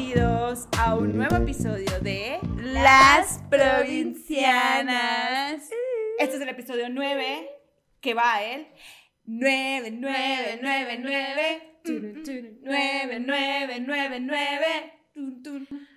Bienvenidos a un nuevo episodio de Las Provincianas. Este es el episodio 9 que va a él. 9, 9, 9, 9. 9, 9, 9, 9.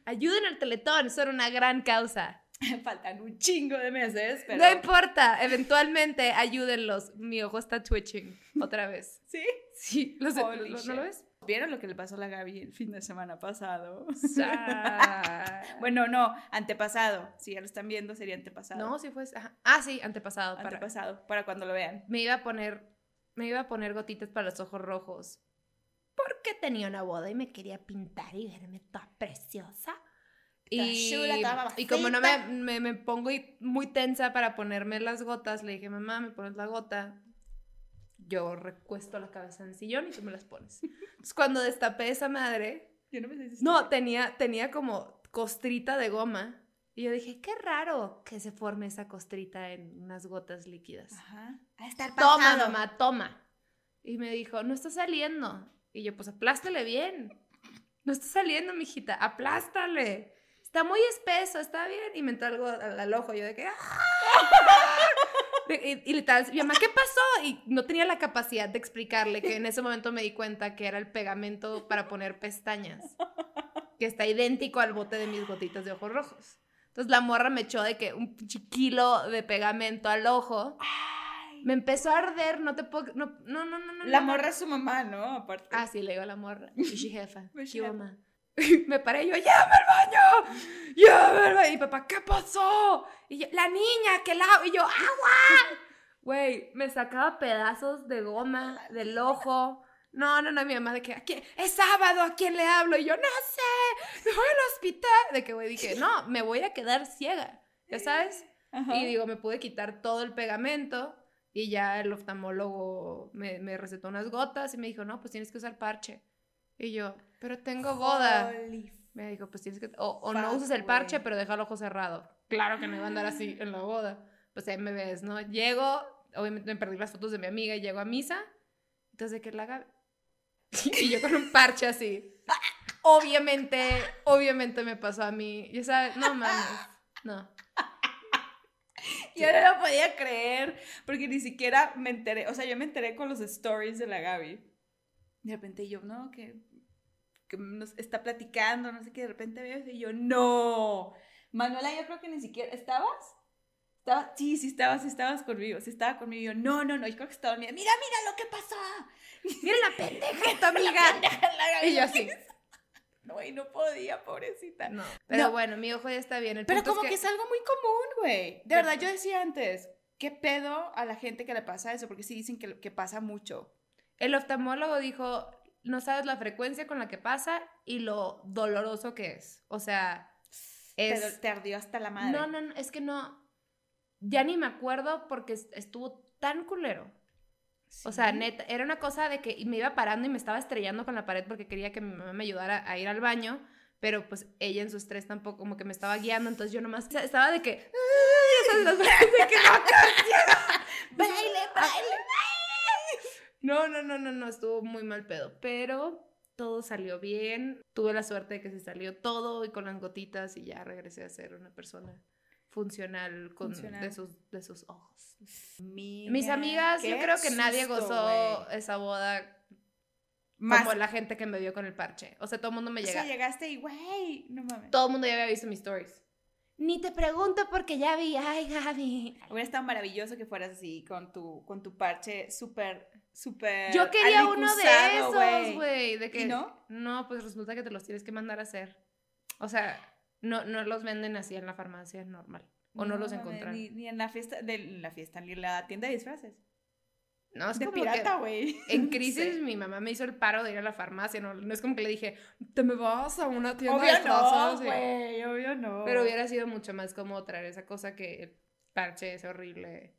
Ayuden al Teletón, son una gran causa. Faltan un chingo de meses, pero... No importa, eventualmente ayúdenlos. Mi ojo está twitching otra vez. ¿Sí? Sí, lo sé, Holy ¿lo- shit. ¿no lo ves? ¿Vieron lo que le pasó a la Gaby el fin de semana pasado? Sa- Bueno, no, antepasado. Si ya lo están viendo, sería antepasado. no, sí fue. ajá. Ah, sí, antepasado. Para, Antepasado, para cuando lo vean. me iba a poner, me iba a poner gotitas para los ojos rojos. Porque tenía una boda y me quería pintar y verme toda preciosa. Y, y como no me, me, me pongo muy tensa para ponerme las gotas, le dije, mamá, me pones la gota. Yo recuesto la cabeza en el sillón y tú me las pones. Entonces, cuando destapé esa madre, Yo no me sé si no, tenía, tenía como costrita de goma. Y yo dije, qué raro que se forme esa costrita en unas gotas líquidas. Ajá. A estar Toma, pasado. mamá, toma. Y me dijo, no está saliendo. Y yo, pues aplástale bien. No está saliendo, mijita, aplástale. Está muy espeso, está bien. Y me entró algo al, al ojo. Yo de que. ¡ah! Y, y literal, mi mamá, ¿qué pasó? Y no tenía la capacidad de explicarle que en ese momento me di cuenta que era el pegamento para poner pestañas. Que está idéntico al bote de mis gotitas de ojos rojos. Entonces la morra me echó de que un kilo de pegamento al ojo. Me empezó a arder, no te puedo. No, no, no, no. no, La morra es su mamá, ¿no? Aparte. Ah, sí, le digo a la morra. Mishi jefa. Mishi Me paré y yo, ¡llévame al baño! ¡Llévame al baño! Y papá, ¿qué pasó? Y yo, la niña, que la. Y yo, ¡agua! Güey, me sacaba pedazos de goma del ojo. No, no, no, mi mamá de que, ¿a quién? Es sábado, ¿a quién le hablo? Y yo, no sé, me voy al hospital. De que, güey, dije, no, me voy a quedar ciega, ¿ya sabes? Ajá. Y digo, me pude quitar todo el pegamento y ya el oftalmólogo me, me recetó unas gotas y me dijo, no, pues tienes que usar parche. Y yo, pero tengo boda. Holy Me dijo, pues tienes que, o, o no uses el parche, pero deja el ojo cerrado. Claro que no iba a andar así en la boda. Pues ahí me ves, ¿no? Llego, obviamente me perdí las fotos de mi amiga y llego a misa. Entonces, ¿de qué la haga? Y yo con un parche así. Obviamente, obviamente me pasó a mí. Ya sabes, no mames, no. Yo no lo podía creer porque ni siquiera me enteré, o sea, yo me enteré con los stories de la Gaby. De repente yo, no, que, que nos está platicando, no sé qué, de repente veo y yo, no. Manuela, yo creo que ni siquiera, ¿estabas? ¿Estaba? Sí, sí estabas, sí estabas conmigo, sí estaba conmigo. Y yo, no, no, no, yo creo que estaba dormida. Mira, mira lo que pasó. Mira la pendeja de tu amiga. La Gaby, Y yo así. No, y no podía, pobrecita. No, pero No. bueno, mi ojo ya está bien. El Pero como que... es es algo muy común, güey. De verdad, yo decía antes, ¿qué pedo a la gente que le pasa eso? Porque sí dicen que, que pasa mucho. El oftalmólogo dijo, no sabes la frecuencia con la que pasa y lo doloroso que es. O sea, Te, es... te ardió hasta la madre. No, no, no, es que no... Ya ni me acuerdo porque est- estuvo tan culero. O sea, neta, era una cosa de que me iba parando y me estaba estrellando con la pared porque quería que mi mamá me ayudara a ir al baño, pero pues ella en su estrés tampoco como que me estaba guiando, entonces yo nomás estaba de que... "Ay", ya sabes, las manos de que no, Baile, baile. No, no, no, no, no, estuvo muy mal pedo, pero todo salió bien. Tuve la suerte de que se salió todo y con las gotitas y ya regresé a ser una persona funcional, con, Funcional. De, sus, de sus ojos. Mira, Mis amigas, yo creo que nadie gozó esa boda Más. como la gente que me vio con el parche. O sea, todo el mundo me O llega. sea, llegaste y, güey, no mames. todo el mundo ya había visto mis stories. Ni te pregunto porque ya vi, ay, Gaby. Hubiera estado maravilloso que fueras así, con tu, con tu parche súper, súper. Yo quería uno de esos, güey. De que, ¿Y no? No, pues resulta que te los tienes que mandar a hacer. O sea, no, no los venden así en la farmacia normal. O no, los mames, encontraron. Ni, ni en la fiesta, de, en la fiesta, ni en la tienda de disfraces. No, es de como pirata, güey. en crisis Sí. mi mamá me hizo el paro de ir a la farmacia. No, no es como que le dije, te me vas a una tienda de Obvio disfraces. no, güey, obvio no. Pero hubiera sido mucho más como traer esa cosa que el parche es horrible.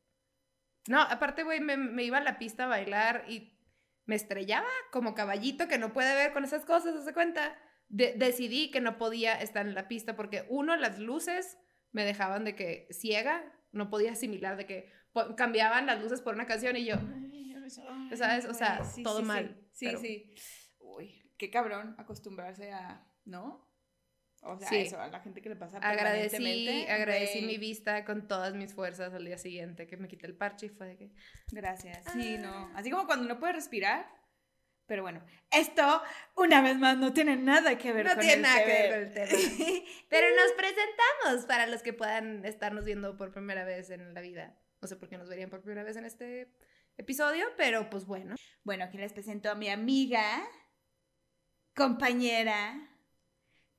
No, aparte, güey, me, me iba a la pista a bailar y me estrellaba como caballito que no puede ver con esas cosas, ¿se cuenta? De- decidí que no podía estar en la pista porque, uno, las luces me dejaban de que ciega, no podía asimilar de que cambiaban las luces por una canción y yo, Ay, ¿sabes? O sea, sí, todo sí, mal, Sí, pero- sí. Uy, qué cabrón acostumbrarse a, ¿no? O sea, Sí. eso, a la gente que le pasa Agradecí, agradecí güey, mi vista con todas mis fuerzas al día siguiente, que me quité el parche y fue de que... Gracias. Sí, Ah. no. Así como cuando no puede respirar. Pero bueno, esto, una vez más, no tiene nada que ver No con tiene el nada que ver tema. con el tema. Pero nos presentamos para los que puedan estarnos viendo por primera vez en la vida. No sé por qué nos verían por primera vez en este episodio, pero pues bueno. Bueno, aquí les presento a mi amiga, compañera,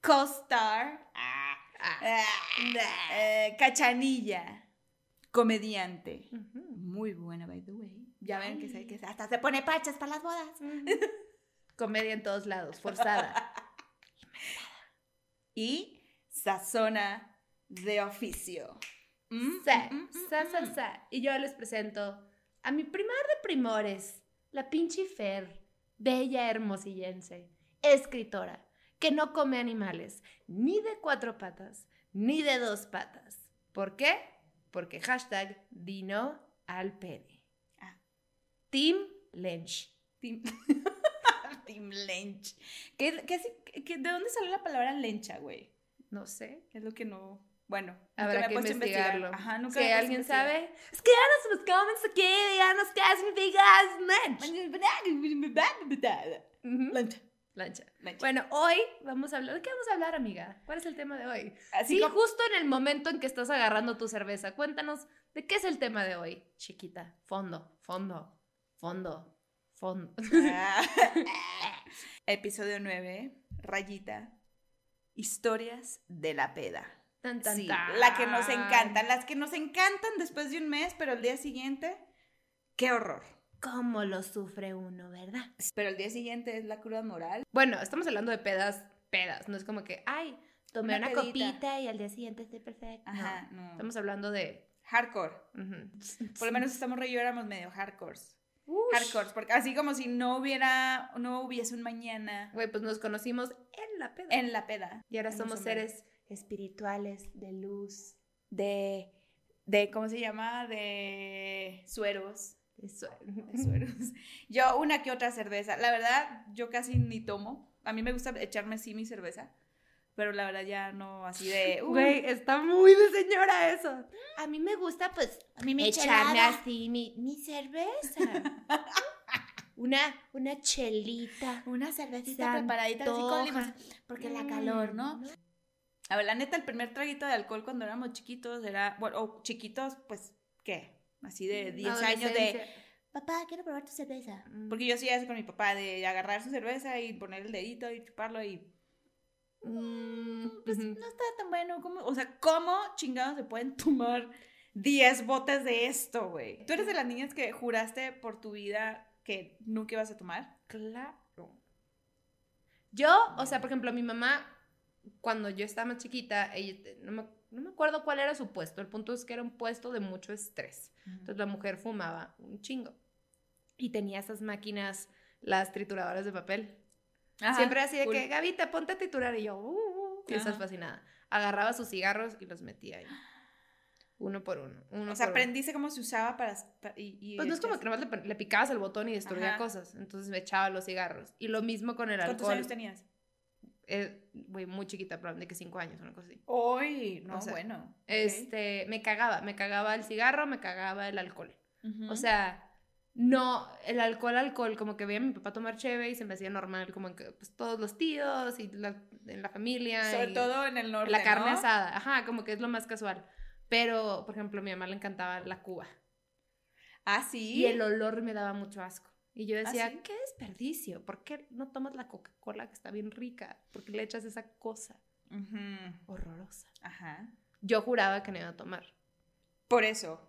co-star, ah, Ah. ah, eh, cachanilla, comediante. Muy buena, by the way. Ya ven que, se, que se- hasta se pone pachas para las bodas. Comedia en todos lados, forzada. Y sazona de oficio. Mm, Sa, mm, mm, sa, sa, mm. sa. Y yo les presento a mi primar de primores, la pinche Fer, bella hermosillense, escritora, que no come animales, ni de cuatro patas, ni de dos patas. ¿Por qué? Porque hashtag dino al pene. Ah. Team Lynch. Tim, Tim Lench. ¿Qué, qué, si- qué- ¿De dónde salió la palabra lencha, güey? No sé. Es lo que no. Bueno, Habrá que investigar. investigarlo. Ajá, nunca si alguien investigar. sabe, escríbanos en los comments aquí, díganos qué significa Lynch. Ujú. Lencha. Lancha. Lencha. Bueno, hoy vamos a hablar. ¿De qué vamos a hablar, amiga? ¿Cuál es el tema de hoy? Así Sí, como- justo en el momento en que estás agarrando tu cerveza. Cuéntanos, ¿de qué es el tema de hoy? Chiquita. Fondo, fondo, fondo, fondo. Ah. Episodio 9, rayita. Historias de la peda. Tan, tan, Sí, tan. la que nos encantan. Las que nos encantan después de un mes, pero el día siguiente, qué horror. ¿Cómo lo sufre uno, verdad? Pero el día siguiente es la cruda moral. Bueno, estamos hablando de pedas, pedas. No es como que, ay, tomé Una copita y al día siguiente estoy perfecta. Ajá, no. Estamos hablando de. Hardcore. Por lo menos estamos re yo éramos medio hardcores. Ush. Hardcores, porque así como si no hubiera, no hubiese un mañana Güey, pues nos conocimos en la peda. en la peda. y ahora somos seres espirituales de luz. De, de, ¿cómo se llama? De sueros. De sueros. Yo una que otra cerveza. La verdad, yo casi ni tomo. A mí me gusta echarme sí mi cerveza. Pero la verdad ya no así de... uy, Güey, está muy de señora eso. A mí me gusta, pues, a mí me echarme chelada. así mi, mi cerveza. una, una chelita. Una cervecita preparadita así con limón. Porque la calor, ¿no? Mm, A ver, la neta, el primer traguito de alcohol cuando éramos chiquitos era... Bueno, o chiquitos, pues, ¿qué? Así de 10 años de... Papá, quiero probar tu cerveza. Mm. Porque yo sí eso con mi papá, de agarrar su cerveza y poner el dedito y chuparlo y... Mm, Pues ujú. no está tan bueno. ¿cómo? O sea, ¿cómo chingados se pueden tomar 10 botes de esto, güey? ¿Tú eres de las niñas que juraste por tu vida que nunca ibas a tomar? Claro. Yo, o sea, por ejemplo, mi mamá, cuando yo estaba más chiquita, ella, te- no, me, no me acuerdo cuál era su puesto. El punto es que era un puesto de mucho estrés. Entonces la mujer fumaba un chingo. Y tenía esas máquinas, las trituradoras de papel. Ajá, Siempre así de cool. que, Gavita, ponte a triturar. Y yo, uh, uh, y estás fascinada. Agarraba sus cigarros y los metía ahí. Uno por uno. uno O sea, por uno. aprendiste cómo se usaba para... pa- y, y Pues no es como que nomás le, le picabas el botón y destruía Ajá. cosas. Entonces me echaba los cigarros. Y lo mismo con el ¿Cuántos alcohol. años tenías? Eh, muy chiquita, probablemente que cinco años, una cosa así. Uy, no, O sea, bueno. Este, me cagaba, me cagaba el cigarro, me cagaba el alcohol. O sea, no, el alcohol, alcohol, como que veía a mi papá tomar cheve y se me hacía normal, como que pues, todos los tíos y la, en la familia. Sobre y todo en el norte, La carne ¿no? asada, ajá, como que es lo más casual. Pero, por ejemplo, a mi mamá le encantaba la cuba. Ah, sí. Y el olor me daba mucho asco. Y yo decía, ¿Ah, sí? qué desperdicio, ¿por qué no tomas la Coca-Cola que está bien rica? ¿Por qué le echas esa cosa Ujú, horrorosa? Ajá. Yo juraba que no iba a tomar. Por eso.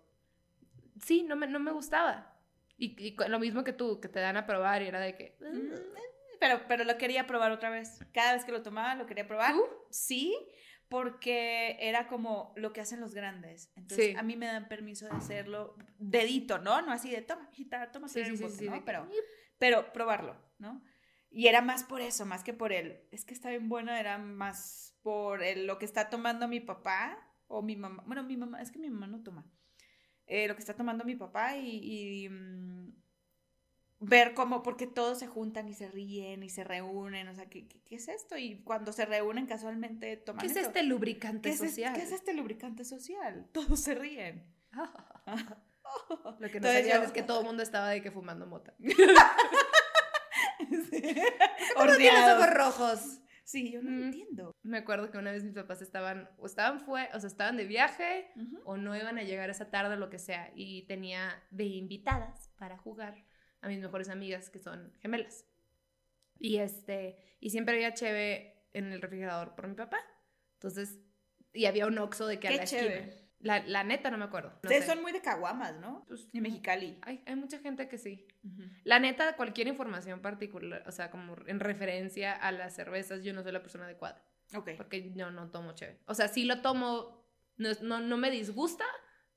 Sí, no me, no me gustaba. Y, lo mismo que tú, que te dan a probar y era de que... Mm, Pero, pero lo quería probar otra vez. Cada vez que lo tomaba, lo quería probar. ¿Tú? Sí, porque era como lo que hacen los grandes. Entonces, Sí. a mí me dan permiso de hacerlo dedito, ¿no? No así de, toma, hijita, toma, Sí, sí, un sí, bote", sí, ¿no? de que- Pero, pero probarlo, ¿no? Y era más por eso, más que por él. Es que está bien bueno, era más por el- lo que está tomando mi papá o mi mamá. Bueno, mi mamá, es que mi mamá no toma. Eh, lo que está tomando mi papá y, y, mm, ver cómo, porque todos se juntan y se ríen y se reúnen, o sea, ¿qué, qué, qué es esto? Y cuando se reúnen casualmente toman ¿Qué es esto. este lubricante ¿Qué es, es- social? ¿Qué es este lubricante social? Todos se ríen. Lo que no sabían es que todo el mundo estaba de que fumando mota. Sí. ¿Cómo no tienes Horneados. ojos rojos? Sí, yo no Mm. entiendo. Me acuerdo que una vez mis papás estaban, o estaban fue, o sea, estaban de viaje, o no iban a llegar esa tarde o lo que sea, y tenía de invitadas para jugar a mis mejores amigas que son gemelas. Y este, y siempre había cheve en el refrigerador por mi papá. Entonces, y había un oxo de que a la cheve. esquina. La, la neta no me acuerdo. no Ustedes sé. son muy de caguamas, ¿no? Pues, Y Mexicali. Hay, hay mucha gente que sí. La neta, cualquier información particular, o sea, como en referencia a las cervezas, yo no soy la persona adecuada. Ok. Porque yo no tomo chévere. O sea, sí lo tomo, no, no, no me disgusta,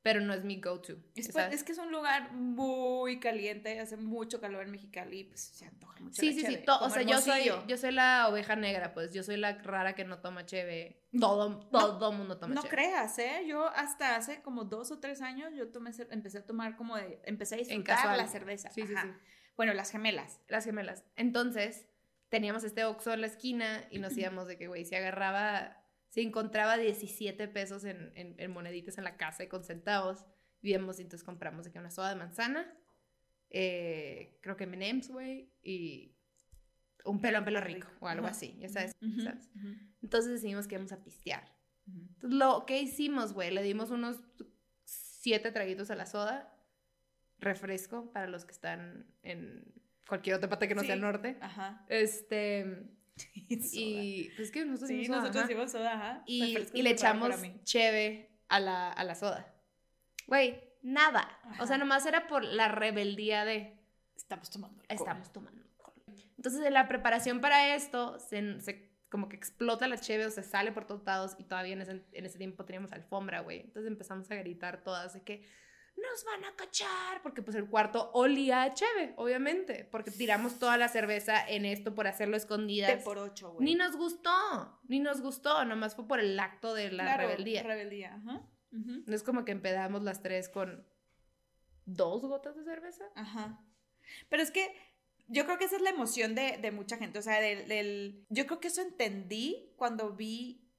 pero no es mi go-to. Es, ¿sabes? es que es un lugar muy caliente, hace mucho calor en Mexicali, pues se antoja mucho. Sí, la sí, sí. to- o sea, yo soy, yo soy la oveja negra, pues. Yo soy la rara que no toma cheve. Todo, todo mundo toma No cheve. creas, ¿eh? Yo hasta hace como dos o tres años yo tomé, empecé a tomar como de, empecé a disfrutar la cerveza. Sí, sí, Ajá. sí. Bueno, las gemelas. Las gemelas. Entonces, teníamos este Oxxo en la esquina y nos íbamos de que, güey, se agarraba, se encontraba 17 pesos en, en- en moneditas en la casa y con centavos. Íbamos y entonces compramos que una soda de manzana, eh, creo que M&M's, güey, y un pelo en pelo rico o algo Ajá. así, ya sabes. Entonces decidimos que íbamos a pistear. Entonces, lo que hicimos, güey, le dimos unos siete traguitos a la soda, refresco para los que están en cualquier otra parte que no sea el norte. Ajá. Este, y y pues que nosotros sí, hicimos soda, nosotros hicimos soda, ajá. y, le echamos cheve a la, a la soda. Güey, nada. O sea, nomás era por la rebeldía de Estamos tomando alcohol. estamos tomando alcohol. Entonces, en la preparación para esto, se, se- como que explota la cheve o se sale por todos lados y todavía en ese, en ese tiempo teníamos alfombra, güey. Entonces empezamos a gritar todas de que nos van a cachar, porque pues el cuarto olía a cheve, obviamente, porque tiramos toda la cerveza en esto por hacerlo De escondidas. por ocho, güey. Ni nos gustó, ni nos gustó, nomás fue por el acto de la Claro, rebeldía. Rebeldía, ajá. No es como que empedamos las tres con dos gotas de cerveza. Ajá. Pero es que yo creo que esa es la emoción de, de mucha gente. O sea, del, del- Yo creo que eso entendí cuando vi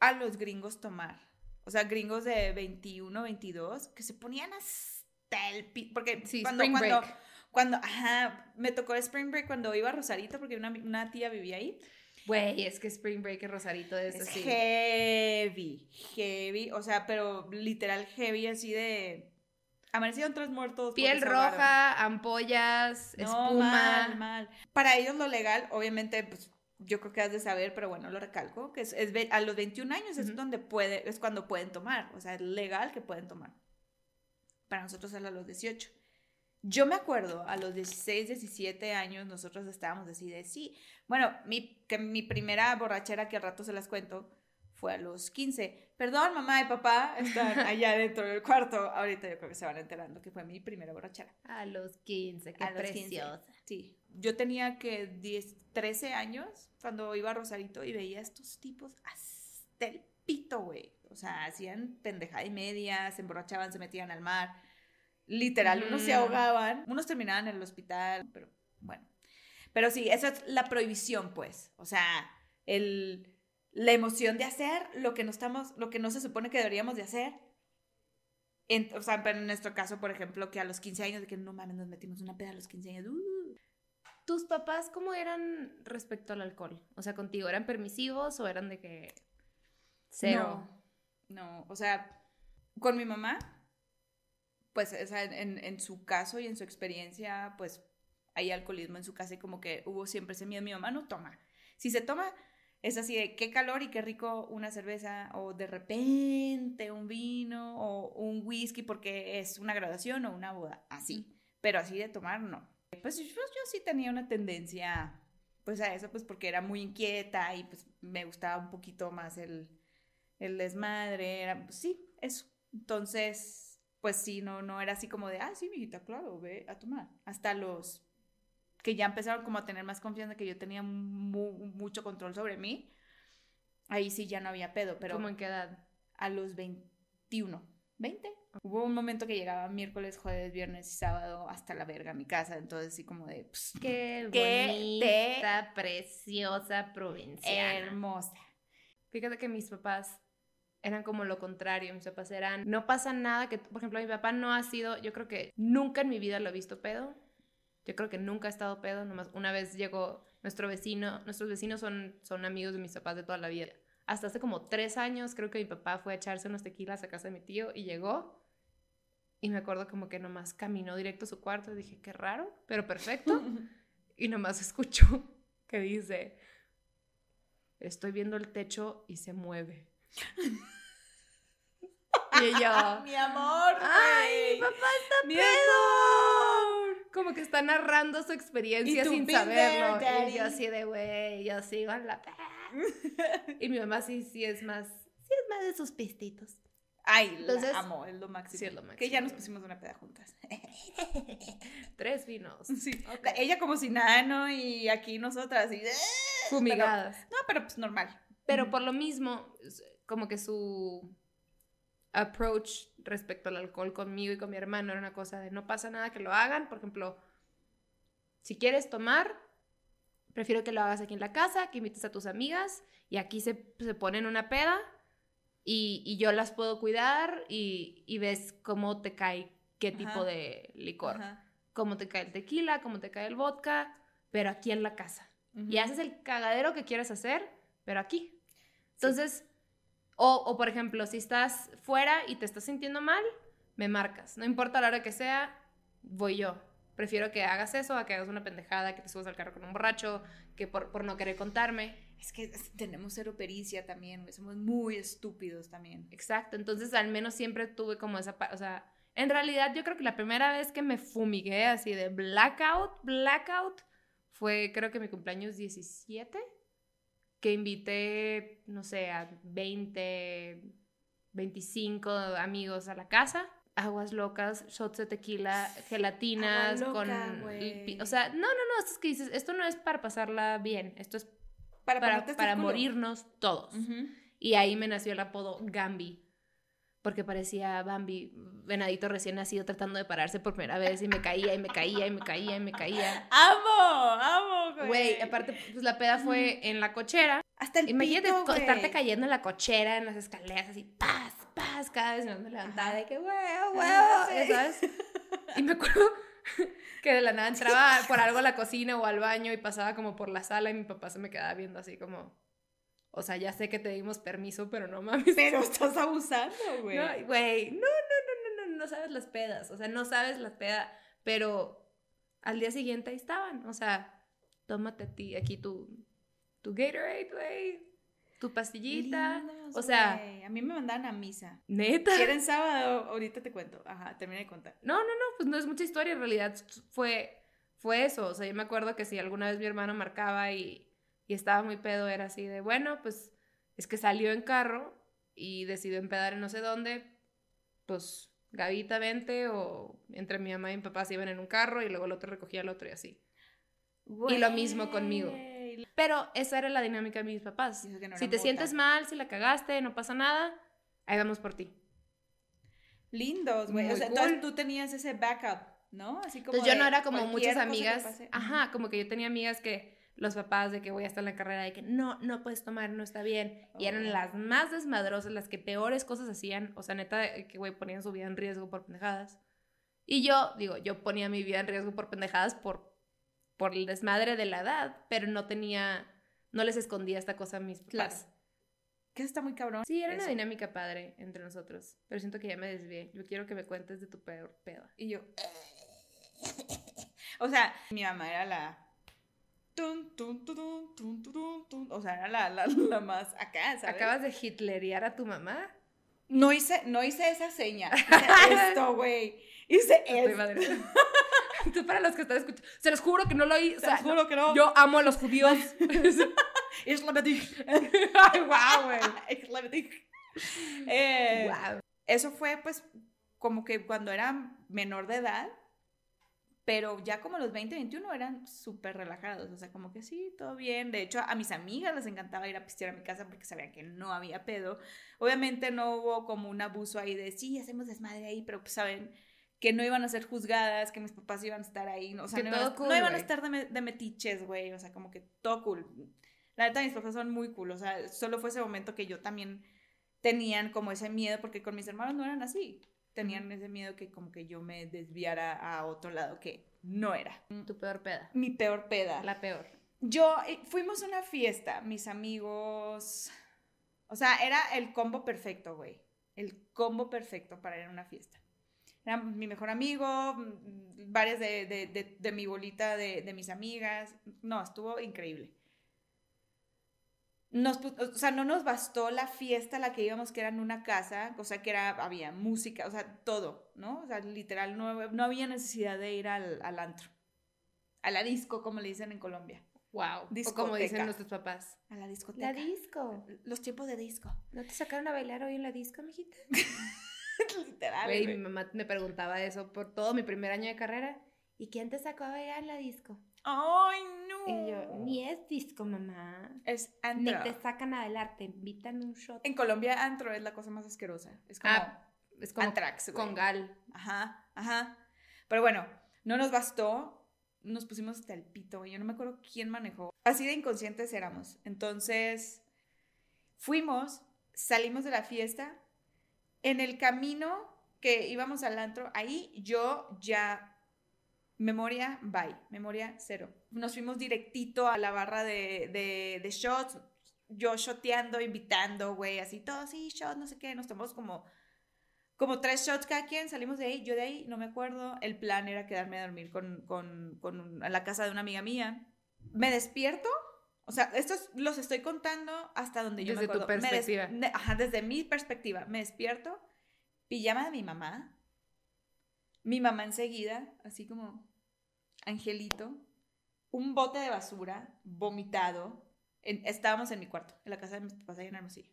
a los gringos tomar. O sea, gringos de 21, 22, que se ponían hasta el pi- Porque Sí, cuando, Spring cuando, Break. cuando, ajá, me tocó Spring Break cuando iba a Rosarito, porque una, una tía vivía ahí. Güey, es que Spring Break en Rosarito es, Es así. heavy, heavy. O sea, pero literal heavy, así de. Amanecieron tres muertos. Piel roja, ampollas, No, espuma. mal, mal. Para ellos lo legal, obviamente, pues yo creo que has de saber, pero bueno, lo recalco, que es, es a los 21 años es donde puede, es cuando pueden tomar, o sea, es legal que pueden tomar. Para nosotros es a los 18. Yo me acuerdo, a los 16, 17 años, nosotros estábamos así de sí. Bueno, mi, que mi primera borrachera, que al rato se las cuento, fue a los 15. Perdón, mamá y papá están allá dentro del cuarto. Ahorita yo creo que se van enterando que fue mi primera borrachera. A los 15, qué A los 15. preciosa. Sí, yo tenía que 10, 13 años cuando iba a Rosarito y veía a estos tipos hasta el pito, güey. O sea, hacían pendejada y media, se emborrachaban, se metían al mar. Literal, unos se ahogaban, unos terminaban en el hospital, pero bueno. Pero sí, esa es la prohibición, pues. O sea, el, la emoción de hacer lo que no estamos, lo que no se supone que deberíamos de hacer. En- o sea, pero en nuestro caso, por ejemplo, que a los 15 años, de que no mames, nos metimos una peda a los 15 años. uh, ¿Tus papás cómo eran respecto al alcohol? O sea, contigo, ¿eran permisivos o eran de que cero? No, no, o sea, con mi mamá, pues, o sea, en, en su caso y en su experiencia, pues, hay alcoholismo en su casa y como que hubo siempre ese miedo. Mi mamá no toma. Si se toma, es así de qué calor y qué rico una cerveza o de repente un vino o un whisky porque es una graduación o una boda, así. Pero así de tomar, no. Pues yo, yo sí tenía una tendencia, pues, a eso, pues, porque era muy inquieta y pues me gustaba un poquito más el, el desmadre, era, pues, sí, eso. Entonces, pues sí, no, no era así como de, ah, sí, mijita, claro, ve a tomar. Hasta los que ya empezaron como a tener más confianza, que yo tenía mu- mucho control sobre mí, ahí sí ya no había pedo, pero ¿Cómo en qué edad? a los 21. 20. Hubo un momento que llegaba miércoles, jueves, viernes y sábado hasta la verga a mi casa, entonces así como de pues, Qué Qué bonita, preciosa provinciana. hermosa. Fíjate que mis papás eran como lo contrario. Mis papás eran, no pasa nada que, por ejemplo, mi papá no ha sido, yo creo que nunca en mi vida lo he visto pedo. Yo creo que nunca ha estado pedo. Nomás una vez llegó nuestro vecino, nuestros vecinos son, son amigos de mis papás de toda la vida. Hasta hace como tres años creo que mi papá fue a echarse unos tequilas a casa de mi tío y llegó. Y me acuerdo como que nomás caminó directo a su cuarto y dije, qué raro, pero perfecto. y nomás escuchó que dice, estoy viendo el techo y se mueve. y yo, Mi amor. ¡ay, mi papá está Mi pedo! Como que está narrando su experiencia sin "Been there, saberlo. daddy". y yo así de, güey, yo sigo en la... y mi mamá sí, sí es más, sí es más de sus pistitos. Ay, Entonces- la amo, es lo máximo. Sí, es lo Que máximo, ya nos pusimos una peda juntas. Tres vinos. Sí. Ella como si nada, ¿no? Y aquí nosotras, y... Fumigadas. No, pero pues normal. Pero por lo mismo, como que su approach respecto al alcohol conmigo y con mi hermano era una cosa de no pasa nada que lo hagan. Por ejemplo, si quieres tomar, prefiero que lo hagas aquí en la casa, que invites a tus amigas y aquí se, se ponen una peda y, y yo las puedo cuidar y, y ves cómo te cae qué tipo Ajá. de licor, Ajá. cómo te cae el tequila, cómo te cae el vodka, pero aquí en la casa y haces el cagadero que quieres hacer, pero aquí. Entonces, o, o por ejemplo, si estás fuera y te estás sintiendo mal, me marcas. No importa la hora que sea, voy yo. Prefiero que hagas eso a que hagas una pendejada, que te subas al carro con un borracho, que por, por no querer contarme. Es que tenemos cero pericia también. Somos muy estúpidos también. Exacto. Entonces, al menos siempre tuve como esa... O sea, en realidad yo creo que la primera vez que me fumigué así de blackout, blackout, fue creo que mi cumpleaños 17, que invité, no sé, a 20, 25 amigos a la casa. Aguas locas, shots de tequila, gelatinas, loca, con... O sea, no, no, no, esto es que dices, esto no es para pasarla bien, esto es Para, para, hasta para morirnos todos. Y ahí me nació el apodo Gambi. Porque parecía Bambi, venadito recién nacido, tratando de pararse por primera vez. Y me caía, y me caía, y me caía, y me caía. ¡Amo! ¡Amo, güey! Güey, aparte, pues la peda fue en la cochera. Hasta el Imagínate pito, estarte cayendo en la cochera, en las escaleras, así, paz, paz, cada vez me levantaba de que, huevo, huevo. Y me acuerdo que de la nada entraba por algo a la cocina o al baño y pasaba como por la sala y mi papá se me quedaba viendo así como, o sea, ya sé que te dimos permiso, pero no mames. Pero estás abusando, güey. No, güey, no, no, no, no, no, no sabes las pedas, o sea, no sabes las pedas, pero al día siguiente ahí estaban, o sea, tómate a ti, aquí tu, tu Gatorade, güey, tu pastillita, Lindos, o sea. A mí me mandaban a misa. neta. Si era en sábado, ahorita te cuento. Ajá, termina de contar. No, no, no, pues no es mucha historia, en realidad fue, fue eso, o sea, yo me acuerdo que si alguna vez mi hermano marcaba y, y estaba muy pedo, era así de, bueno, pues es que salió en carro y decidió empedar en no sé dónde, pues Gavita vente o entre mi mamá y mi papá se iban en un carro y luego el otro recogía al otro y así. Y lo mismo conmigo. Pero esa era la dinámica de mis papás. No Si te sientes mal, si la cagaste, no pasa nada, ahí vamos por ti. Lindos, güey. O sea, cool. entonces tú tenías ese backup, ¿no? Así como. Entonces yo no era como muchas amigas. Ajá, como que yo tenía amigas que los papás de que voy a estar en la carrera de que no, no puedes tomar, no está bien. Y eran Oh. las más desmadrosas, las que peores cosas hacían. O sea, neta, de que güey ponían su vida en riesgo por pendejadas. Y yo, digo, yo ponía mi vida en riesgo por pendejadas por, por el desmadre de la edad, pero no tenía, no les escondía esta cosa a mis papás. Claro. Que está muy cabrón. Sí, era una dinámica padre entre nosotros, pero siento que ya me desvié. Yo quiero que me cuentes de tu peor peda. Y yo. O sea, mi mamá era la. Tun, tun, tun. O sea, era la, la, la más acá, ¿sabes? ¿Acabas de hitlerear a tu mamá? No hice, no hice esa seña. Hice esto, güey. Hice esto. Tú para los que están escuchando, se los juro que no lo hice. O Te sea, juro que no. Yo amo a los judíos. Islamity. Ay, wow, güey. Eh, Wow. Eso fue, pues, como que cuando era menor de edad, Pero ya como los 20, 21 eran súper relajados, o sea, como que sí, todo bien. De hecho, a mis amigas les encantaba ir a pistear a mi casa porque sabían que no había pedo. Obviamente no hubo como un abuso ahí de, sí, hacemos desmadre ahí, pero pues saben que no iban a ser juzgadas, que mis papás iban a estar ahí, ¿no? o sea, Que no, todo iban, cool, no iban a estar de, me- de metiches, güey, o sea, como que todo cool. La neta, mis papás son muy cool, o sea, solo fue ese momento que yo también tenían como ese miedo, porque con mis hermanos no eran así, tenían ese miedo que como que yo me desviara a otro lado que no era. Tu peor peda. Mi peor peda. La peor. Yo, eh, fuimos a una fiesta, mis amigos, o sea, era el combo perfecto, güey, el combo perfecto para ir a una fiesta. Era mi mejor amigo, mm, varias de, de- de- de mi bolita de, de mis amigas, no, estuvo increíble. Nos, pu- o sea, no nos bastó la fiesta a la que íbamos, que era en una casa, o sea, que era, había música, o sea, todo, ¿no? O sea, literal, no, no había necesidad de ir al, al antro, a la disco, como le dicen en Colombia. Wow. O como Discoteca. dicen nuestros papás. A la discoteca. La disco. Los tiempos de disco. ¿No te sacaron a bailar hoy en la disco, mijita? Literal. Güey, güey. mi mamá me preguntaba eso por todo mi primer año de carrera. ¿Y quién te sacó a bailar en la disco? Ay, no. Y yo, ni es disco, mamá. Es Ni antro. te sacan a bailar, te invitan un shot. En Colombia, antro es la cosa más asquerosa. Es como Ah, Es como Antrax, con gal. Ajá, ajá. Pero bueno, no nos bastó. Nos pusimos hasta el pito. Yo no me acuerdo quién manejó. Así de inconscientes éramos. Entonces, fuimos, salimos de la fiesta. En el camino que íbamos al antro, ahí yo ya. Memoria, bye. Memoria, cero. Nos fuimos directito a la barra de, de, de shots. Yo shoteando, invitando, güey, así todo, sí, shots, no sé qué. Nos tomamos como como tres shots cada quien, salimos de ahí, yo de ahí no me acuerdo, el plan era quedarme a dormir con, con, con un- a la casa de una amiga mía. Me despierto, o sea, estos los estoy contando hasta donde yo Desde me tu acuerdo. Me des- perspectiva. ajá, desde mi perspectiva, me despierto, pijama de mi mamá, mi mamá enseguida, así como angelito, un bote de basura, vomitado, en- estábamos en mi cuarto, en la casa de mis papás ahí en Hermosillo.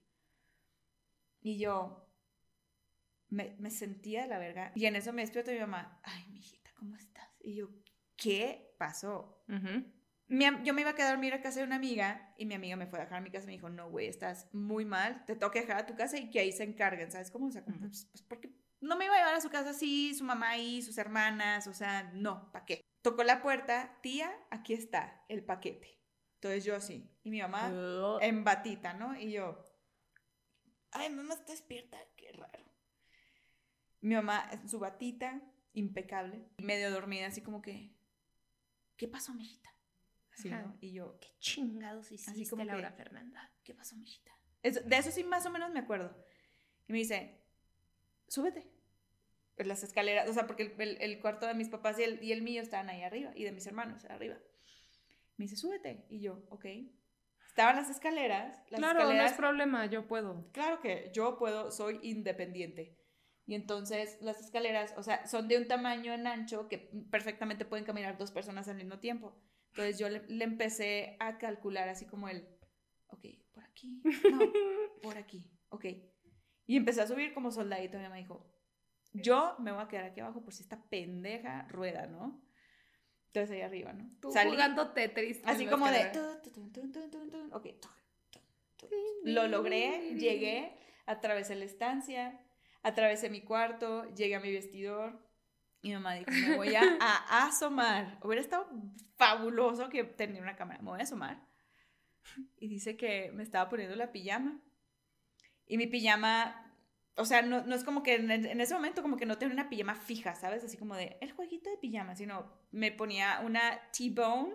Y yo, me, me sentía de la verga. Y en eso me despierto y mi mamá, ay, mijita, ¿cómo estás? Y yo, ¿qué pasó? Mi yo me iba a quedar a dormir a casa de una amiga y mi amiga me fue a dejar a mi casa y me dijo, no, güey, estás muy mal, te tengo que dejar a tu casa y que ahí se encarguen, ¿sabes cómo? O sea, como, pues, pues, porque no me iba a llevar a su casa así, su mamá ahí, sus hermanas, o sea, no, ¿para qué? Tocó la puerta, tía, aquí está el paquete. Entonces yo así, y mi mamá en batita, ¿no? Y yo, ay, mamá está despierta, qué raro. Mi mamá en su batita, impecable, medio dormida, así como que, ¿qué pasó, mijita? Así. ¿no? Y yo, ¿Qué chingados hiciste, Así como que- Laura Fernanda? ¿qué pasó, mijita? Eso- de eso sí más o menos me acuerdo. Y me dice, súbete. Pues las escaleras, o sea, porque el, el- el cuarto de mis papás y el, y el mío estaban ahí arriba, y de mis hermanos arriba. Me dice, súbete. Y yo, ok. Estaban las escaleras. Las Claro, no escaleras es problema, yo puedo. claro que yo puedo, soy independiente. Y entonces las escaleras, o sea, son de un tamaño en ancho que perfectamente pueden caminar dos personas al mismo tiempo. Entonces yo le, le empecé a calcular así como el, ok, por aquí, no, por aquí, ok. Y empecé a subir como soldadito. Mi mamá dijo, yo me voy a quedar aquí abajo por si esta pendeja rueda, ¿no? Entonces ahí arriba, ¿no? Tú Salí, jugando Tetris. así como de, ok. Lo logré, llegué, atravesé la estancia, atravesé mi cuarto, llegué a mi vestidor. Y mi mamá dijo, me voy a, a asomar. Hubiera estado fabuloso que tenía una cámara. Me voy a asomar. Y dice que me estaba poniendo la pijama. Y mi pijama, o sea, no, no es como que en, en ese momento como que no tenía una pijama fija, ¿sabes? Así como de el jueguito de pijama, sino me ponía una T-bone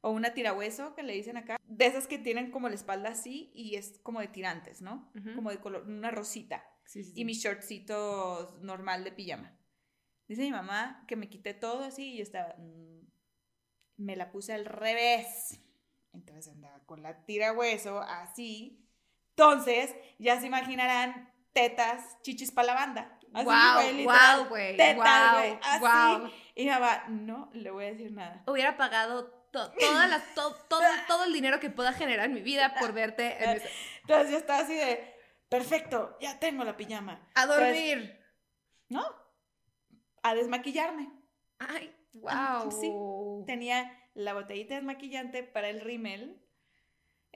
o una tirahueso que le dicen acá, de esas que tienen como la espalda así y es como de tirantes, ¿no? Ujú. Como de color, una rosita. Sí, sí, sí. Y mi shortcito normal de pijama. Dice mi mamá que me quité todo así y yo estaba... mm, me la puse al revés. Entonces andaba con la tirahueso así. Entonces, ya se imaginarán tetas, chichis para la banda. Así, Wow, güey, wow, güey. tetas, wow, güey, así. wow. Y mi mamá, no le voy a decir nada. Hubiera pagado to- todas las, to- todo, todo el dinero que pueda generar en mi vida por verte en ese- Entonces yo estaba así de, perfecto, ya tengo la pijama. a dormir. ¿No? A desmaquillarme. Ay, Wow. Sí. Tenía la botellita desmaquillante para el rímel,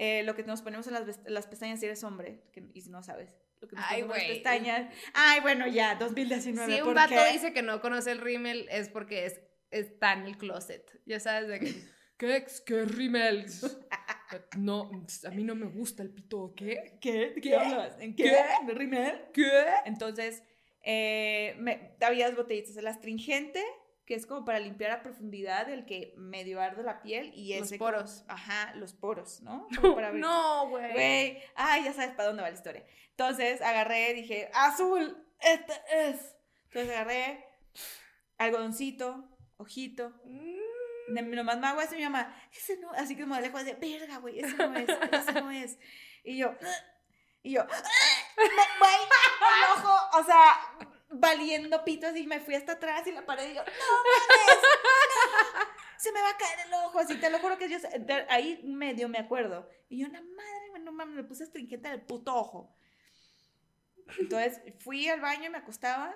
eh, lo que nos ponemos en las, las pestañas si eres hombre, que- y si no sabes. Lo que nos Ay, ponemos en las pestañas. Ay, bueno, ya, 2019. Si un ¿por vato qué? dice que no conoce el rímel es porque es, está en el closet. Ya sabes de. ¿Qué, ex- qué rímel? No, a mí no me gusta el pito, ¿qué? ¿Qué? ¿De qué, ¿Qué? hablas? ¿En qué? ¿Qué? ¿De rímel? ¿Qué? Entonces, eh, me, había dos botellitas. El astringente, que es como para limpiar a profundidad el que medio arde la piel y Los ese como- poros. ajá, los poros, ¿no? Como para abrir. No, güey. Güey, ay, ya sabes para dónde va la historia. Entonces agarré, dije, azul, este es. Entonces agarré algodoncito, ojito. Mm. Nomás me hago y mi mamá, ese no, así como de lejos de, verga, güey, ese no es, ese no es. Y yo, y yo, güey, el ojo, o sea, valiendo pitos y me fui hasta atrás y la pared y yo, no mames, se me va a caer el ojo, así te lo juro que yo, ahí medio me acuerdo. Y yo, la madre, no mames, me puse astringente del puto ojo. Entonces fui al baño, me acostaba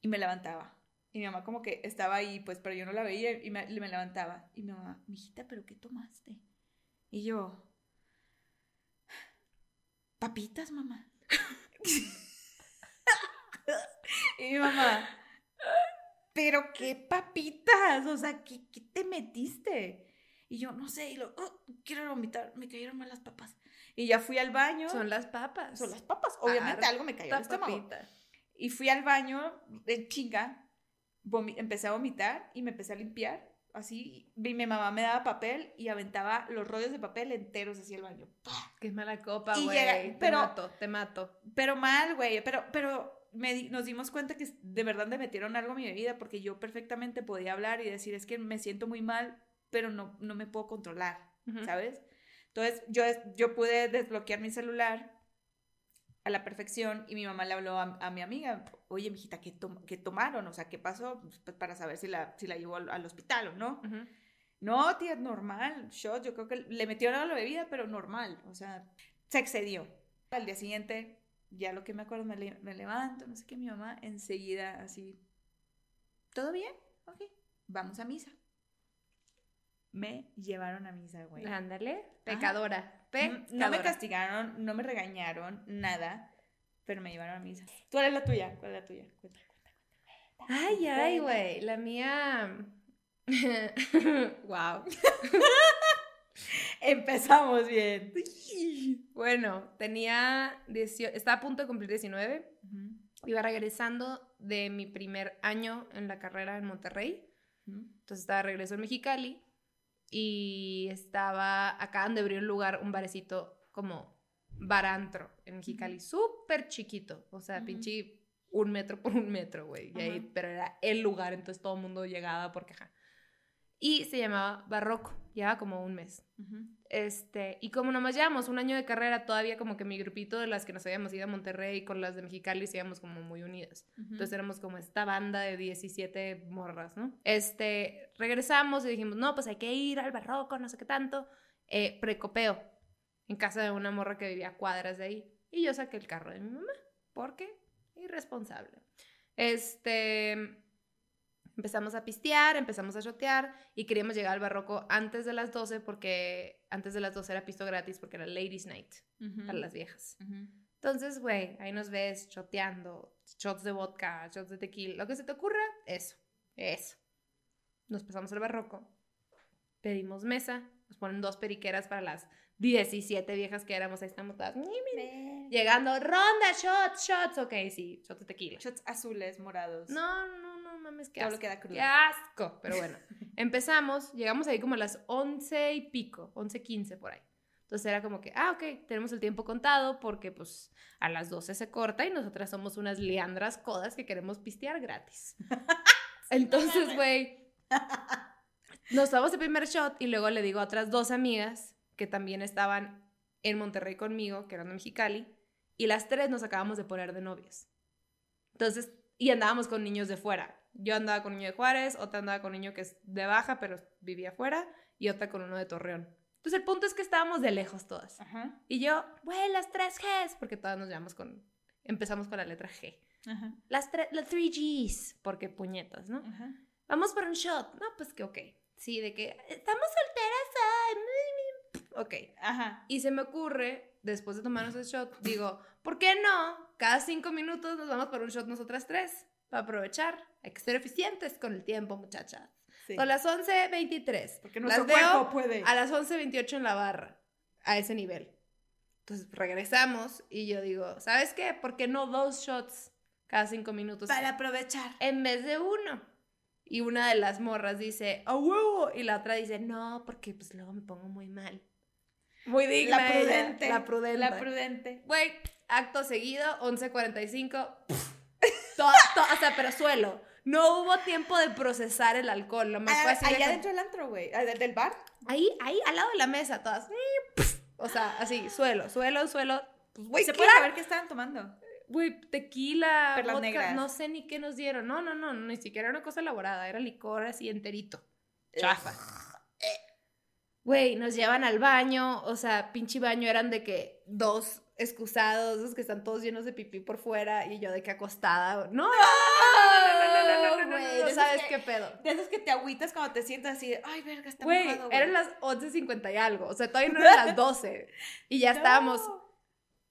y me levantaba. Y mi mamá como que estaba ahí, pues, pero yo no la veía y me, me levantaba. Y mi mamá, mijita, ¿pero qué tomaste? Y yo, papitas, mamá. y mi mamá, ¿pero qué papitas? O sea, ¿qué, qué te metiste? Y yo, no sé, y lo, "Oh, quiero vomitar, me cayeron mal las papas. Y ya fui al baño. Son las papas. Son las papas. Obviamente algo me cayó al estómago. papita. Y fui al baño en chinga, empecé a vomitar y me empecé a limpiar. Así, y mi mamá me daba papel y aventaba los rollos de papel enteros hacia el baño. ¡Pah! Qué mala copa, güey. Te pero- mato, te mato. Pero mal, güey. Pero, pero me nos dimos cuenta que de verdad me metieron algo a mi bebida porque yo perfectamente podía hablar y decir, es que me siento muy mal, pero no, no me puedo controlar. Ujú. ¿sabes? Entonces yo, yo pude desbloquear mi celular a la perfección y mi mamá le habló a, a mi amiga, oye, mijita, ¿qué, tom- qué tomaron? O sea, ¿qué pasó? Pues, para saber si la, si la llevó al, al hospital o no. Ujú. No, tía, normal, shot, yo creo que le metieron a la bebida, pero normal, o sea, se excedió. Al día siguiente, ya lo que me acuerdo, me, le- me levanto, no sé qué, mi mamá enseguida así, ¿todo bien? Ok, vamos a misa. Me llevaron a misa, güey. Ándale. Pecadora. Mm, No me castigaron, no me regañaron, nada, pero me llevaron a misa. ¿Tú cuál es la tuya? ¿Cuál es la tuya? Cuenta, cuenta, cuenta. Ay, ay, güey. La mía. wow. Empezamos bien. Bueno, tenía. 18 estaba a punto de cumplir 19. Iba regresando de mi primer año en la carrera en Monterrey. Entonces estaba de regreso en Mexicali. Y estaba. Acaban de abrir un lugar, un barecito como barantro en Mexicali. Súper chiquito. O sea, pinche un metro por un metro, güey. Pero era el lugar, entonces todo el mundo llegaba porque. ajá. Y se llamaba Barroco. Llevaba como un mes. Este, y como nomás llevamos un año de carrera, todavía como que mi grupito de las que nos habíamos ido a Monterrey con las de Mexicali, íbamos como muy unidas. Entonces éramos como esta banda de 17 morras, ¿no? Este, regresamos y dijimos, no, pues hay que ir al barroco, no sé qué tanto. Eh, precopeo en casa de una morra que vivía a cuadras de ahí. Y yo saqué el carro de mi mamá. ¿Por qué? Irresponsable. Este, empezamos a pistear, empezamos a shotear y queríamos llegar al barroco antes de las 12 porque antes de las 12 era pisto gratis porque era Ladies Night para las viejas. Entonces, güey, ahí nos ves choteando, shots de vodka, shots de tequila, lo que se te ocurra, eso, eso. Nos pasamos al barroco, pedimos mesa, nos ponen dos periqueras para las 17 viejas que éramos, ahí estamos todas llegando, ronda, shots, shots, ok, sí, shots de tequila. Shots azules, morados. No, no mames, qué asco. que da crudo. Qué asco, pero bueno. Empezamos, llegamos ahí como a las 11 y pico, 11, 15 por ahí. Entonces era como que, ah, ok, tenemos el tiempo contado porque pues a las 12 se corta y nosotras somos unas liandras codas que queremos pistear gratis. Entonces, güey, nos damos el primer shot y luego le digo a otras dos amigas que también estaban en Monterrey conmigo, que eran de Mexicali, y las tres nos acabamos de poner de novias. Entonces, y andábamos con niños de fuera. Yo andaba con un niño de Juárez, otra andaba con un niño que es de Baja, pero vivía afuera, y otra con uno de Torreón. Entonces, el punto es que estábamos de lejos todas. Ajá, Y yo, güey, las tres Gs, porque todas nos llamamos con, empezamos con la letra G. ajá, Las, tres las three Gs, porque puñetas, ¿no? ajá. vamos por un shot. No, pues que ok. Sí, de que estamos solteras. ay, Ok. Ajá. Y se me ocurre, después de tomarnos el shot, digo, ¿por qué no? Cada cinco minutos nos vamos por un shot nosotras tres. Para aprovechar. Hay que ser eficientes con el tiempo, muchachas. Sí. Son las 11.23. Porque Las nuestro veo cuerpo puede. a las 11.28 en la barra. A ese nivel. Entonces regresamos y yo digo, ¿sabes qué? ¿Por qué no dos shots cada cinco minutos? Para aprovechar. En vez de uno. Y una de las morras dice, ¡a huevo! Y la otra dice, no, porque pues luego me pongo muy mal. Muy digna La ella, prudente. La prudente. La prudente. Güey, acto seguido, 11.45. O sea, pero suelo. No hubo tiempo de procesar el alcohol. Lo más Ah, fácil allá dentro del antro, güey. Ah, ¿Del bar? Ahí, ahí, al lado de la mesa, todas. O sea, así, suelo, suelo, suelo. Pues, güey, ¿Se ¿qué puede saber qué estaban tomando? Güey, tequila, Perlas vodka, negras. no sé ni qué nos dieron. No, no, no, ni siquiera era una cosa elaborada, era licor así enterito. Chafa. Güey, nos llevan al baño, o sea, pinche baño eran de que dos excusados, esos que están todos llenos de pipí por fuera y yo de que acostada. No, no, no, no, no, no, sabes que- qué pedo. De esos que te agüitas cuando te sientas así de, ay, verga, está Güey, eran las 11.50 y algo, o sea, todavía no eran las 12 y ya estábamos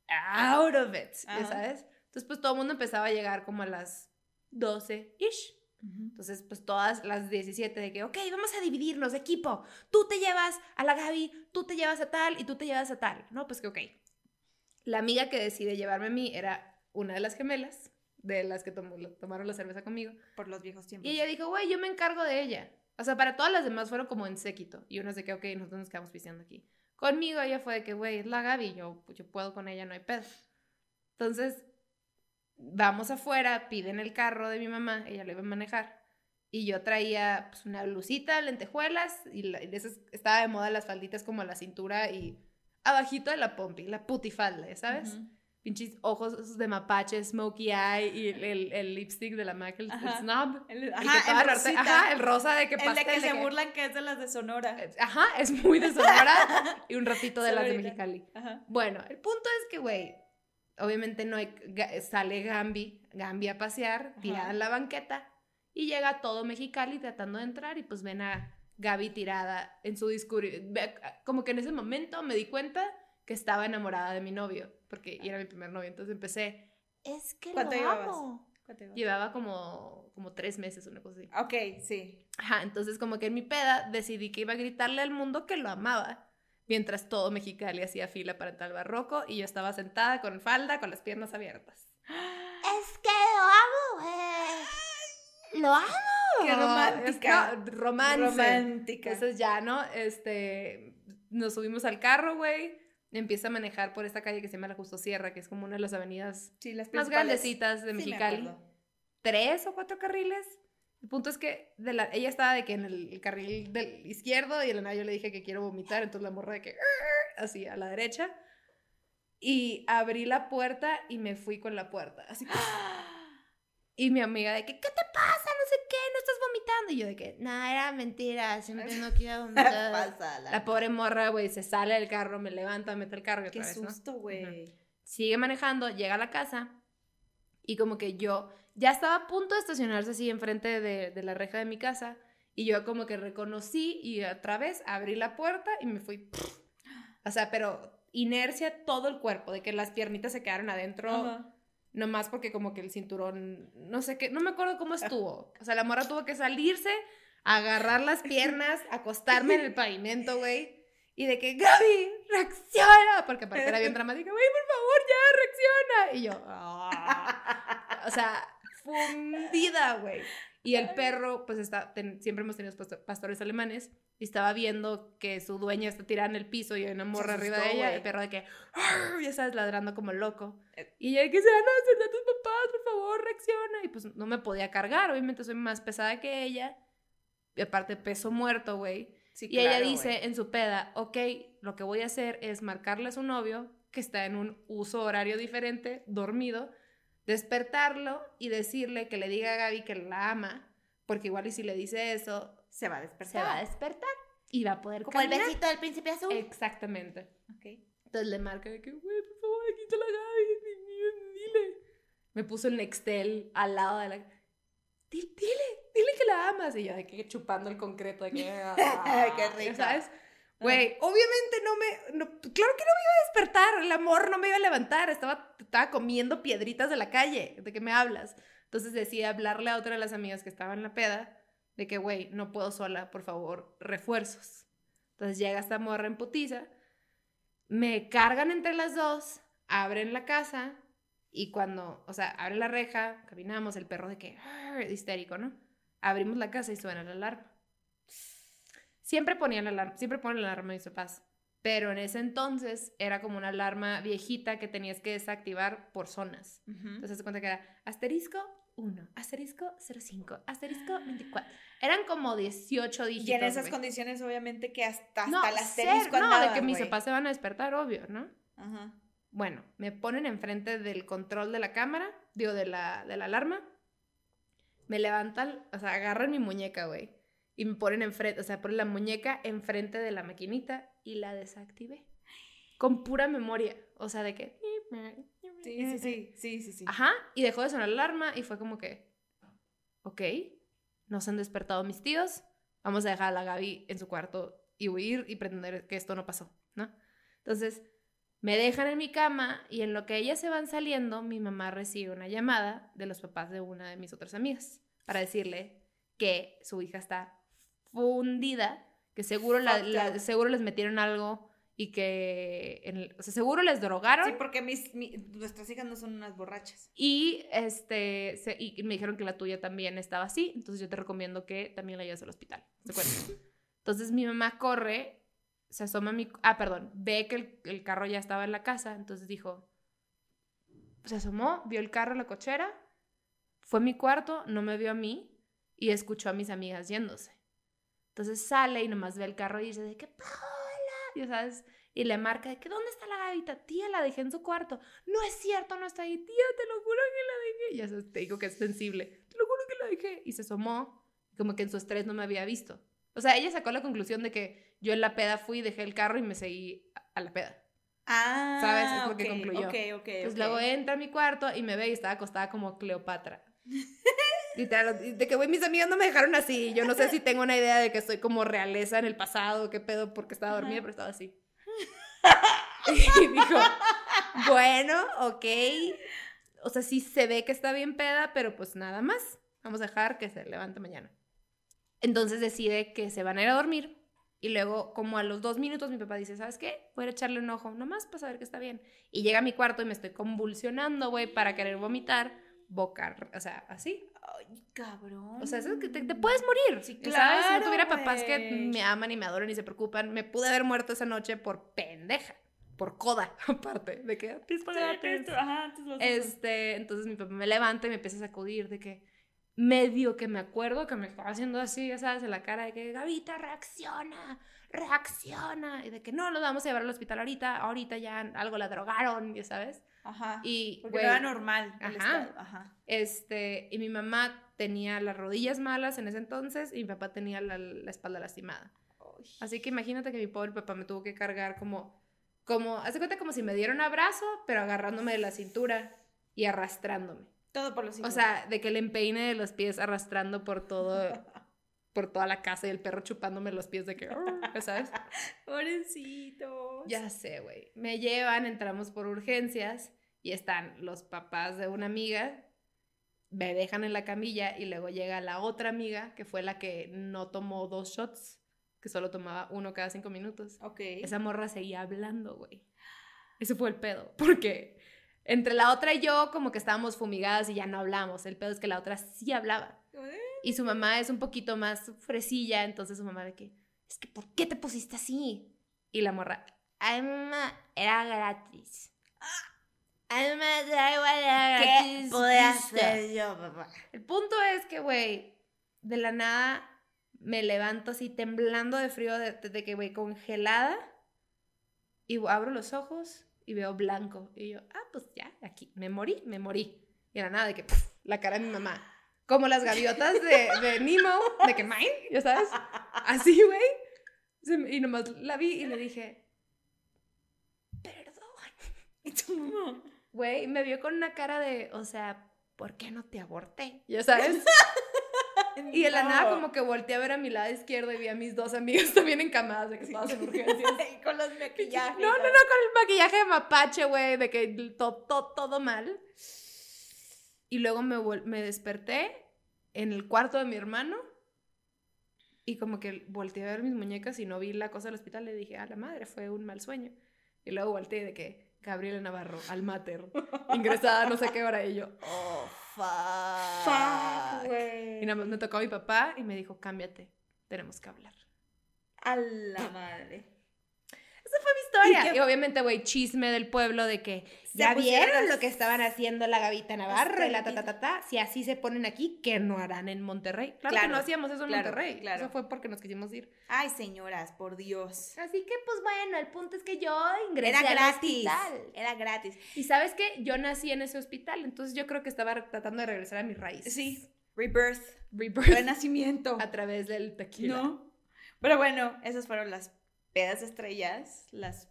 out of it, ya sabes. Entonces, pues todo el mundo empezaba a llegar como a las 12-ish. Ujú. Entonces, pues todas las 17 de que, ok, vamos a dividirnos, equipo. Tú te llevas a la Gaby, tú te llevas a tal y tú te llevas a tal. No, pues que ok. La amiga que decide llevarme a mí era una de las gemelas, de las que tomó- tomaron la cerveza conmigo. Por los viejos tiempos. Y ella dijo, güey, yo me encargo de ella. O sea, para todas las demás fueron como en séquito. Y unas de que, ok, nosotros nos quedamos pisteando aquí. Conmigo ella fue de que, güey, es la Gaby, yo, yo puedo con ella, no hay pedo. Entonces, vamos afuera, piden el carro de mi mamá, ella lo iba a manejar. Y yo traía pues, una blusita, lentejuelas, y, la- y esas estaba de moda las falditas como a la cintura y abajito de la pompi, la putifalda, ¿sabes? Pinches ojos de mapache, smokey eye y el, el- el lipstick de la MAC, el, el snob. El, ajá, que rosita. ajá, el rosa de que El de pastel. que se que- burlan que es de las de Sonora. Ajá, es muy de Sonora y un ratito de las de. Mexicali. Ajá. Bueno, el punto es que, güey, obviamente no hay, sale Gambi, Gambi a pasear, tirada en la banqueta, y llega todo Mexicali tratando de entrar y pues ven a Gaby tirada en su discurso. Como que en ese momento me di cuenta que estaba enamorada de mi novio, porque era mi primer novio, entonces empecé, Es que ¿Cuánto lo llevabas? amo. ¿Cuánto llevaba como, como tres meses, una cosa así. Ok, sí. Ajá, entonces como que en mi peda decidí que iba a gritarle al mundo que lo amaba, mientras todo Mexicali hacía fila para entrar al barroco y yo estaba sentada con falda, con las piernas abiertas. Es que lo amo, güey. Lo amo. Qué romántica. No, romance. Romántica. Entonces ya, ¿no? Este, nos subimos al carro, güey. Empieza a manejar por esta calle que se llama la Justo Sierra, que es como una de las avenidas sí, las más grandecitas de Sí, me Mexicali. tres o cuatro carriles. El punto es que de la, ella estaba de que en el, el carril del izquierdo y de la nada yo le dije que quiero vomitar, entonces la morra de que así a la derecha. Y abrí la puerta y me fui con la puerta. Así. Y mi amiga de que, ¿qué te pasa? Qué, no estás vomitando. Y yo de que, No, era mentira. Siempre no quiero vomitar. Pásala. la pobre morra, güey, se sale del carro, me levanta, me mete el carro y otra Qué vez, ¿no? susto, güey. sigue manejando, llega a la casa y como que yo ya estaba a punto de estacionarse así enfrente de, de la reja de mi casa y yo como que reconocí y otra vez abrí la puerta y me fui. O sea, pero inercia todo el cuerpo, de que las piernitas se quedaron adentro, Ajá. Nomás porque como que el cinturón, no sé qué, no me acuerdo cómo estuvo. O sea, la morra tuvo que salirse, agarrar las piernas, acostarme en el pavimento, güey. Y de que, Gaby, reacciona. Porque aparte era bien dramática, güey, por favor, ya, reacciona. Y yo, "Ah". o sea, fundida, güey. Y el perro, pues está, ten- siempre hemos tenido pasto- pastores alemanes. Y estaba viendo que su dueña está tirada en el piso y hay una morra arriba de ella. güey. El perro de que, ya sabes, ladrando como loco. Eh. Y ella que se van a a tus papás, por favor, reacciona. Y pues no me podía cargar, obviamente soy más pesada que ella. Y aparte, peso muerto, güey. Sí, Y ella claro, dice güey. en su peda, ok, lo que voy a hacer es marcarle a su novio, que está en un uso horario diferente, dormido, despertarlo y decirle que le diga a Gaby que la ama, porque igual y si le dice eso, Se va a Se despertar. va a despertar. y va a poder Como el besito del príncipe azul. Exactamente. Ok. Entonces le marca de que, güey, por favor, está la Gaby, di- di- dile. Me puso el Nextel al lado de la... dile, dile, dile que la amas. Y yo de que chupando el concreto, de que... ah, Qué rico. ¿Sabes? Güey, obviamente no me... no- claro que no me iba a despertar, el amor no me iba a levantar, estaba, estaba comiendo piedritas de la calle, ¿de qué me hablas? Entonces decidí hablarle a otra de las amigas que estaba en la peda, de que, güey, no puedo sola, por favor, refuerzos. Entonces llega esta morra en putiza, me cargan entre las dos, abren la casa y cuando, o sea, abren la reja, caminamos, el perro de que, histérico, ¿no? Abrimos la casa y suena la alarma. Siempre ponían la alarma, siempre ponen la alarma mis papás, pero en ese entonces era como una alarma viejita que tenías que desactivar por zonas. Entonces se cuenta que era asterisco 1, asterisco 05, asterisco 24. Eran como 18 dígitos. Y en esas condiciones, obviamente, que hasta, hasta no, el ser- asterisco no, andaba, de que mis papás se van a despertar, obvio, ¿no? Ajá. Bueno, me ponen enfrente del control de la cámara, digo, de la, de la alarma. Me levantan, o sea, agarran mi muñeca, güey. Y me ponen enfrente, o sea, ponen la muñeca enfrente de la maquinita y la desactivé. Con pura memoria. O sea, de que. Sí, sí, sí, sí, sí, sí. Ajá. Y dejó de sonar la alarma y fue como que. Ok. Nos han despertado mis tíos. Vamos a dejar a la Gaby en su cuarto y huir y pretender que esto no pasó, ¿no? Entonces, me dejan en mi cama y en lo que ellas se van saliendo, mi mamá recibe una llamada de los papás de una de mis otras amigas para decirle que su hija está fundida, que seguro, la- seguro les metieron algo y que, en o sea, seguro les drogaron. Sí, porque mis, mi- nuestras hijas no son unas borrachas. Y este se- y me dijeron que la tuya también estaba así, entonces yo te recomiendo que también la lleves al hospital. ¿Se acuerdan? Entonces mi mamá corre, se asoma a mi ah, perdón, ve que el, el carro ya estaba en la casa, entonces dijo se asomó, vio el carro en la cochera, fue a mi cuarto, no me vio a mí y escuchó a mis amigas yéndose. Entonces sale y nomás ve el carro y dice de que Paola, ya sabes, y le marca de que ¿dónde está la gavita? Tía, la dejé en su cuarto. No es cierto, no está ahí. Tía, te lo juro que la dejé. Ya sabes, te digo que es sensible. Te lo juro que la dejé. Y se asomó, como que en su estrés no me había visto. O sea, ella sacó la conclusión de que yo en la peda fui, dejé el carro y me seguí a- la peda. Ah, ¿Sabes? Es lo ok, que concluyó. Ok, ok, Entonces ok. luego entra a mi cuarto y me ve y estaba acostada como Cleopatra. Literal, de que, güey, mis amigas no me dejaron así. Yo no sé si tengo una idea de que soy como realeza en el pasado, qué pedo, porque estaba dormida, pero estaba así. y dijo, bueno, ok. O sea, sí se ve que está bien peda, pero pues nada más. Vamos a dejar que se levante mañana. Entonces decide que se van a ir a dormir. Y luego, como a los dos minutos, mi papá dice, ¿sabes qué? Voy a echarle un ojo, nomás para saber que está bien. Y llega a mi cuarto y me estoy convulsionando, güey, para querer vomitar, boca, o sea, así. Ay, cabrón. O sea, eso es que te, te puedes morir. Sí, ¿sabes? Si no claro, tuviera papás que me aman y me adoran y se preocupan, me pude haber muerto esa noche por pendeja, por coda, aparte, de que tú- ajá. Este, entonces mi papá me levanta y me empieza a sacudir de que medio que me acuerdo que me estaba haciendo así, ya sabes, en la cara de que Gavita reacciona, reacciona, y de que no, lo vamos a llevar al hospital ahorita, ahorita ya algo la drogaron, ya sabes. Ajá. Y, Porque no era normal el Ajá. Ajá. este, y mi mamá tenía las rodillas malas en ese entonces y mi papá tenía la, la espalda lastimada. Así que imagínate que mi pobre papá me tuvo que cargar como, como, hace cuenta como si me diera un abrazo, pero agarrándome de la cintura y arrastrándome. Todo por los. O sea, de que le empeine de los pies arrastrando por todo, por toda la casa y el perro chupándome los pies de que, ¿sabes? Pobrecitos. Ya sé, güey. Me llevan, entramos por urgencias y están los papás de una amiga, me dejan en la camilla y luego llega la otra amiga, que fue la que no tomó dos shots, que solo tomaba uno cada cinco minutos. Ok. Esa morra seguía hablando, güey. Ese fue el pedo, porque entre la otra y yo como que estábamos fumigadas y ya no hablamos. El pedo es que la otra sí hablaba. Y su mamá es un poquito más fresilla, entonces su mamá de que, es que, ¿por qué te pusiste así? Y la morra, ay, mamá, era gratis. Da igual, era ¿Qué gratis. pude listo". hacer yo, papá? El punto es que, güey, de la nada me levanto así temblando de frío, de, de que, güey, congelada. Y abro los ojos y veo blanco. Y yo, ah, pues ya, aquí, me morí, me morí. Y de la nada de que, la cara de mi mamá. Como las gaviotas de, de Nemo, de que mine, ya sabes. Así, güey. Y nomás la vi y le dije, perdón. Güey, me vio con una cara de, o sea, ¿por qué no te aborté? Ya sabes. Y de la nada como que volteé a ver a mi lado izquierdo y vi a mis dos amigas también encamadas de que estabas en urgencias. Y con los maquillajes. No, no, no, con el maquillaje de mapache, güey, de que to- to- todo mal. Y luego me, me desperté en el cuarto de mi hermano y como que volteé a ver mis muñecas y no vi la cosa del hospital. Le dije, a la madre, fue un mal sueño. Y luego volteé de que Gabriela Navarro, al mater, ingresada no sé qué hora. Y yo, Oh, fuck. fuck. Y nada más me tocó a mi papá y me dijo, cámbiate, tenemos que hablar. A la madre. Esa fue mi historia. ¿Y obviamente, güey, chisme del pueblo de que ya vieron lo que estaban haciendo la Gavita Navarro y la ta ta Estelita. ta ta. Si así se ponen aquí, ¿qué no harán en Monterrey? Claro, que no hacíamos eso en claro, Monterrey. claro. Eso fue porque nos quisimos ir. Ay, señoras, por Dios. Así que, pues bueno, el punto es que yo ingresé Era al gratis. hospital. Era gratis. Y sabes que yo nací en ese hospital, entonces yo creo que estaba tratando de regresar a mis raíces. Sí. Rebirth. Rebirth Renacimiento. a través del tequila. ¿No? Pero bueno, esas fueron las pedas estrellas, las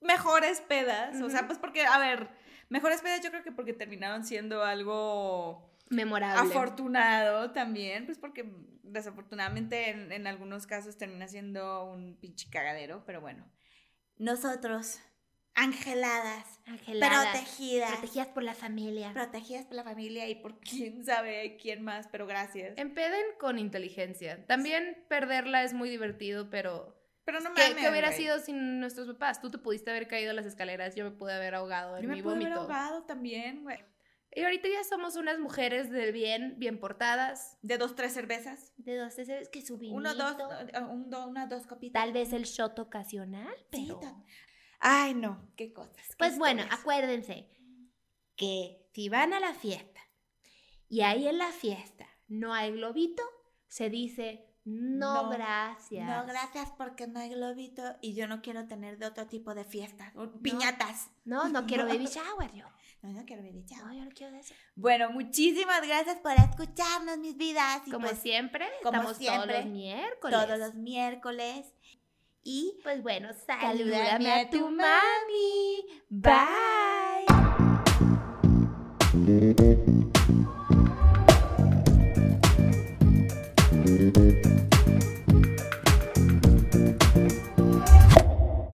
mejores pedas. O sea, pues porque, a ver, mejores pedas yo creo que porque terminaron siendo algo Memorable. afortunado también, pues porque desafortunadamente en, en algunos casos termina siendo un pinche cagadero, pero bueno. Nosotros, angeladas, Angeladas, protegidas, protegidas por la familia. protegidas por la familia y por quién sabe quién más, pero gracias. Empeden con inteligencia. También perderla es muy divertido, pero Pero no ¿qué, mames, qué hubiera sido sin nuestros papás? Tú te pudiste haber caído a las escaleras, yo me pude haber ahogado en Yo me mi pude haber vómito. ahogado también, güey. Y ahorita ya somos unas mujeres del bien, bien portadas. De dos, tres cervezas. De dos, tres veces que su vinito. Uno, dos, eh, un, do- unas dos copitas. Tal vez el shot ocasional, pero... Ay, no, qué cosas. qué Pues bueno, acuérdense que si van a la fiesta y ahí en la fiesta no hay globito, se dice no, No, gracias. No, gracias porque no hay globito y yo no quiero tener de otro tipo de fiestas. Piñatas. No, no quiero baby shower yo. No, no quiero baby shower. No, yo no quiero de eso. Bueno, muchísimas gracias por escucharnos, mis vidas. Y Como pues, siempre, como estamos siempre, todos los miércoles. todos los miércoles. Y Pues bueno, Salúdame salúdame a a tu tu mami. Bye.